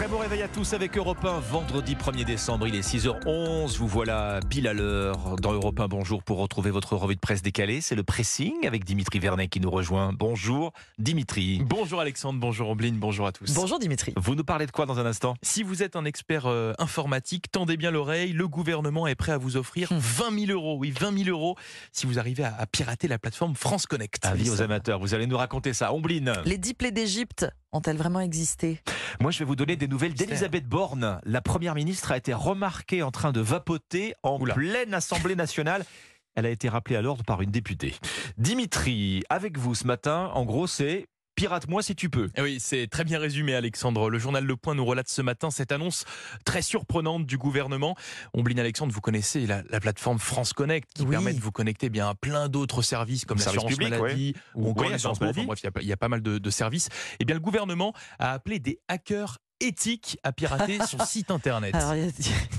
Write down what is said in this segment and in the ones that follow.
Très bon réveil à tous avec Europe 1, vendredi 1er décembre, il est 6h11, vous voilà pile à l'heure dans Europe 1, bonjour pour retrouver votre revue de presse décalée, c'est le pressing avec Dimitri Vernet qui nous rejoint. Bonjour Dimitri. Bonjour Alexandre, bonjour Ombline, bonjour à tous. Bonjour Dimitri. Vous nous parlez de quoi dans un instant? Si vous êtes un expert euh, informatique, tendez bien l'oreille, le gouvernement est prêt à vous offrir 20 000 euros, oui 20 000 euros, si vous arrivez à, à pirater la plateforme France Connect. Avis aux amateurs, vous allez nous raconter ça. Ombline. Les dix plaies d'Égypte ont-elles vraiment existé? Moi, je vais vous donner des nouvelles d'Elisabeth Borne. La première ministre a été remarquée en train de vapoter en Oula. pleine Assemblée nationale. Elle a été rappelée à l'ordre par une députée. Dimitri, avec vous ce matin, en gros, c'est pirate-moi si tu peux. Eh Oui, c'est très bien résumé, Alexandre. Le journal Le Point nous relate ce matin cette annonce très surprenante du gouvernement. Ombline Alexandre, vous connaissez la, la plateforme France Connect qui Oui. permet de vous connecter bien à plein d'autres services comme l'assurance maladie Ou ou encore oui, l'assurance. Enfin, maladie. bref, il y a pas- il y, a pas mal de, de services. Eh bien, le gouvernement a appelé des hackers éthiques à pirater son site internet. Alors, il y a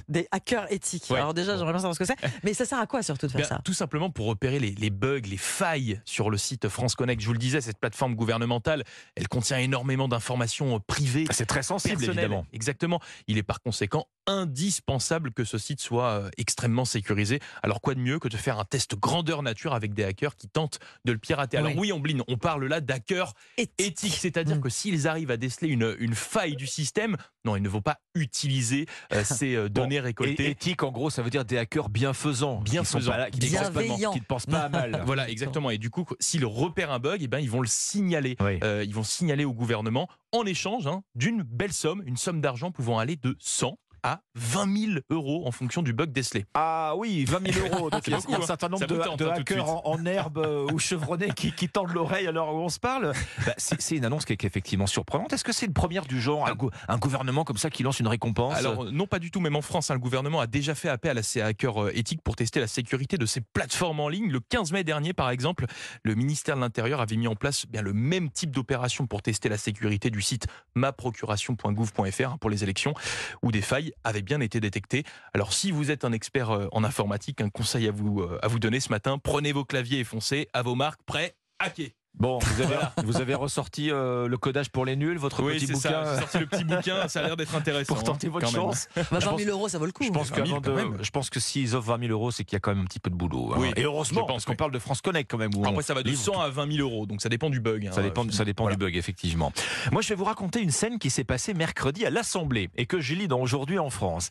des hackers éthiques. Ouais. Alors déjà, j'aimerais bien savoir ce que c'est. Mais ça sert à quoi surtout de faire Bien, ça Tout simplement pour repérer les, les bugs, les failles sur le site France Connect. Je vous le disais, cette plateforme gouvernementale, elle contient énormément d'informations euh, privées. C'est très sensible, personnelles. évidemment. Exactement. Il est par conséquent indispensable que ce site soit euh, extrêmement sécurisé. Alors quoi de mieux que de faire un test grandeur nature avec des hackers qui tentent de le pirater? Alors Oui. Ombline, on parle là d'hackers éthiques, c'est-à-dire Mm. que s'ils arrivent à déceler une, une faille du système, non, ils ne vont pas utiliser euh, ces euh, données Et récoltées. éthique, en gros, ça veut dire des hackers bienfaisants. Bienfaisants. Qui, ne pensent pas- Bienveillants. qui ne pensent pas à mal. Voilà, exactement. Et du coup, s'ils repèrent un bug, eh ben, ils vont le signaler. Oui. Euh, ils vont signaler au gouvernement en échange hein, d'une belle somme, une somme d'argent pouvant aller de 100 à 20 000 euros en fonction du bug décelé. Ah oui, 20 000 euros. Donc, il y a beaucoup, un certain nombre Ça vous de, tente, de hein, tout de hackers en, en herbe euh, ou chevronnés qui, qui tendent l'oreille à l'heure où on se parle. Bah, c'est une annonce qui est effectivement surprenante. Est-ce que c'est une première du genre, un, un gouvernement comme ça qui lance une récompense? Alors, non, pas du tout. Même en France, hein, le gouvernement a déjà fait appel à ces hackers euh, éthiques pour tester la sécurité de ces plateformes en ligne. Le 15 mai dernier, par exemple, le ministère de l'Intérieur avait mis en place bien le même type d'opération pour tester la sécurité du site maprocuration.gouv.fr hein, pour les élections, où des failles avaient bien été détectées. Alors, si vous êtes un expert euh, en informatique, un conseil à vous, euh, à vous donner ce matin, prenez vos claviers et foncez à vos marques, prêts, hacker. Bon, vous avez, vous avez ressorti euh, le codage pour les nuls, votre Oui, petit bouquin ça. euh, sorti le petit bouquin, ça a l'air d'être intéressant. pour tenter hein, votre chance. Bah, Je 20 pense- 000 euros, ça vaut le coup. Je pense, 20 000 qu'avant quand de- même. je pense que s'ils offrent 20 000 euros, c'est qu'il y a quand même un petit peu de boulot. hein. Oui, Et heureusement, je pense, parce qu'on oui. parle de France Connect quand même. où Après, ça va de livre 100 à 20 000 euros, donc ça dépend du bug. hein. Ça dépend, ça dépend Voilà. du bug, effectivement. Moi, je vais vous raconter une scène qui s'est passée mercredi à l'Assemblée et que je lis dans Aujourd'hui en France.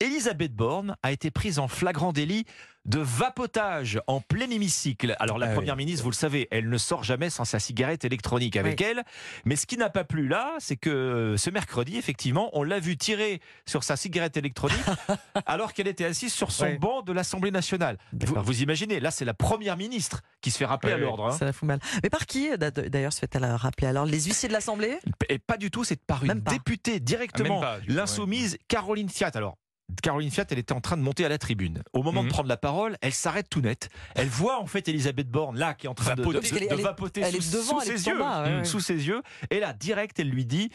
Elisabeth Borne a été prise en flagrant délit de vapotage en plein hémicycle. Alors la Ah oui. première ministre, vous le savez, elle ne sort jamais sans sa cigarette électronique avec elle. Mais ce qui n'a pas plu là, c'est que ce mercredi, effectivement, on l'a vu tirer sur sa cigarette électronique alors qu'elle était assise sur son banc de l'Assemblée nationale. Vous, imaginez, là c'est la première ministre qui se fait rappeler à l'ordre. hein. Ça la fout mal. Mais par qui, d'ailleurs, se fait-elle rappeler alors? Les huissiers de l'Assemblée? Et pas du tout, c'est par une députée directement, Ah, coup, l'insoumise Caroline Fiat. Alors, Caroline Fiat, elle était en train de monter à la tribune. Au moment Mhm. de prendre la parole, elle s'arrête tout net. Elle voit en fait Elisabeth Borne là qui est en train de, elle vapoter sous, est devant, sous elle est ses yeux, bas, ouais, Mm, ouais. sous ses yeux. Et là, direct, elle lui dit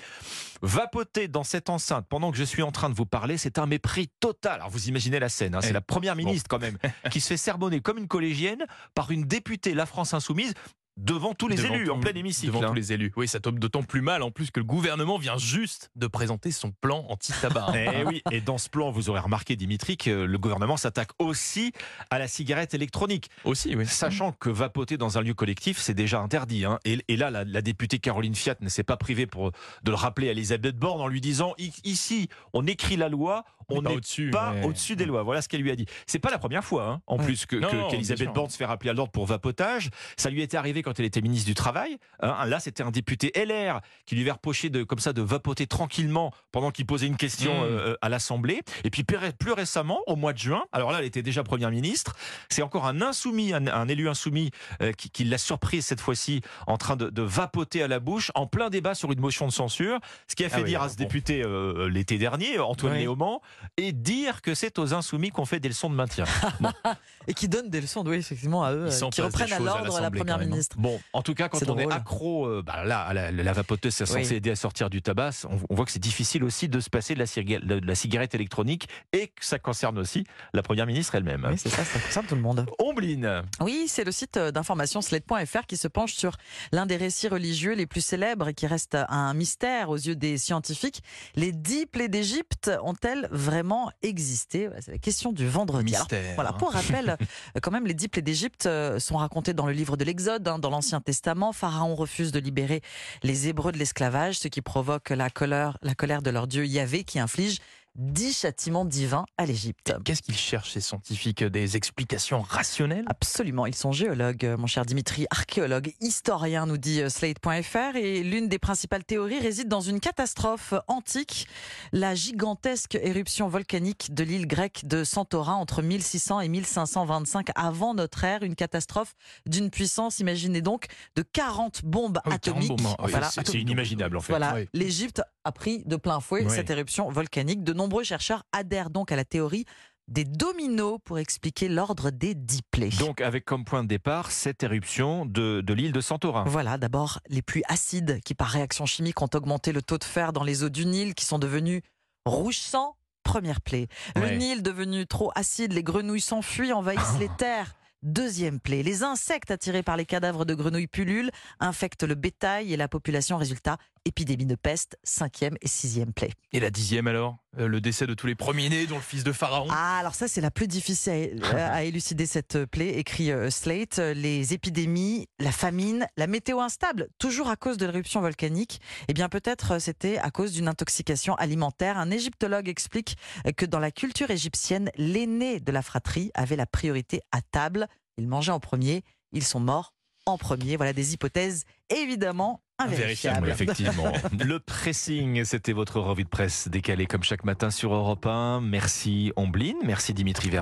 vapoter dans cette enceinte pendant que je suis en train de vous parler, c'est un mépris total. Alors vous imaginez la scène, hein, c'est la première ministre quand même qui se fait sermonner comme une collégienne par une députée La France Insoumise devant tous les Devant élus tout- en plein hémicycle. Devant hein. tous les élus. Oui, ça tombe d'autant plus mal en plus que le gouvernement vient juste de présenter son plan anti-tabac. hein. Eh oui, et dans ce plan, vous aurez remarqué, Dimitri, que le gouvernement s'attaque aussi à la cigarette électronique, Aussi, oui. sachant que vapoter dans un lieu collectif, c'est déjà interdit. hein. Et, et là, la, la députée Caroline Fiat ne s'est pas privée pour, de le rappeler à Elisabeth Borne en lui disant ici, on écrit la loi, on n'est pas au-dessus des lois. Voilà ce qu'elle lui a dit. C'est pas la première fois, hein, en Ouais. plus, que que- qu'Elisabeth sûr. Borne se fait rappeler à l'ordre pour vapotage. Ça lui était arrivé quand elle était ministre du Travail. hein. Là, c'était un député LR qui lui avait reproché de, comme ça, de vapoter tranquillement pendant qu'il posait une question Mm. euh, à l'Assemblée. Et puis plus ré- plus récemment, au mois de juin, alors là, elle était déjà première ministre. C'est encore un insoumis, un, un élu insoumis, euh, qui, qui l'a surprise cette fois-ci en train de, de vapoter à la bouche en plein débat sur une motion de censure. Ce qui a fait Ah oui, dire à alors ce bon. député euh, l'été dernier, Antoine Ouais. Léaumont, et dire que c'est aux insoumis qu'on fait des leçons de maintien. Et qui donnent des leçons, oui, effectivement, à eux, qui reprennent à l'ordre la première ministre. Bon, en tout cas, quand on est accro, euh, bah là, à la, la vapoteuse, c'est censé Oui. aider à sortir du tabac. On, on voit que c'est difficile aussi de se passer de la, de la cigarette électronique et que ça concerne aussi la première ministre elle-même. Oui, c'est ça, ça concerne tout le monde. Omblin, Oui, c'est le site d'information slate.fr qui se penche sur l'un des récits religieux les plus célèbres et qui reste un mystère aux yeux des scientifiques. Les dix plaies d'Égypte ont-elles vraiment existé C'est la question du vendredi. Alors. Voilà, pour rappel, euh, quand même, les dix plaies d'Égypte euh, sont racontées dans le livre de l'Exode, hein, dans l'Ancien Testament. Pharaon refuse de libérer les Hébreux de l'esclavage, ce qui provoque la colère, la colère de leur dieu Yahvé qui inflige dix châtiments divins à l'Égypte. Qu'est-ce qu'ils cherchent, ces scientifiques Des explications rationnelles? Absolument, ils sont géologues, euh, mon cher Dimitri, archéologue, historien, nous dit euh, Slate.fr. Et l'une des principales théories réside dans une catastrophe antique, la gigantesque éruption volcanique de l'île grecque de Santorin entre 1600 et 1525 avant notre ère. Une catastrophe d'une puissance, imaginez donc, de 40 bombes oui, 40 atomiques. bombes, hein. Oui, Voilà, c'est inimaginable en fait. Voilà, Oui. l'Égypte a pris de plein fouet Oui. cette éruption volcanique. De nombreux chercheurs adhèrent donc à la théorie des dominos pour expliquer l'ordre des dix plaies. Donc, avec comme point de départ cette éruption de, de l'île de Santorin. Voilà, d'abord les pluies acides qui par réaction chimique ont augmenté le taux de fer dans les eaux du Nil qui sont devenues rouge sang, première plaie. Le. Nil devenu trop acide, les grenouilles s'enfuient, envahissent les terres. Deuxième plaie, les insectes attirés par les cadavres de grenouilles pullulent, infectent le bétail et la population. Résultat, épidémie de peste, cinquième et sixième plaie. Et la dixième alors? Euh, Le décès de tous les premiers-nés, dont le fils de Pharaon Ah, alors ça, c'est la plus difficile à, à élucider cette plaie, écrit euh, Slate. Les épidémies, la famine, la météo instable, toujours à cause de l'éruption volcanique. Eh bien, peut-être euh, c'était à cause d'une intoxication alimentaire. Un égyptologue explique euh, que dans la culture égyptienne, l'aîné de la fratrie avait la priorité à table. Il mangeait en premier, ils sont morts en premier. Voilà des hypothèses évidemment invérifiables. Oui, effectivement. Le pressing, c'était votre revue de presse décalée comme chaque matin sur Europe 1. Merci Omblin, merci Dimitri Vernet.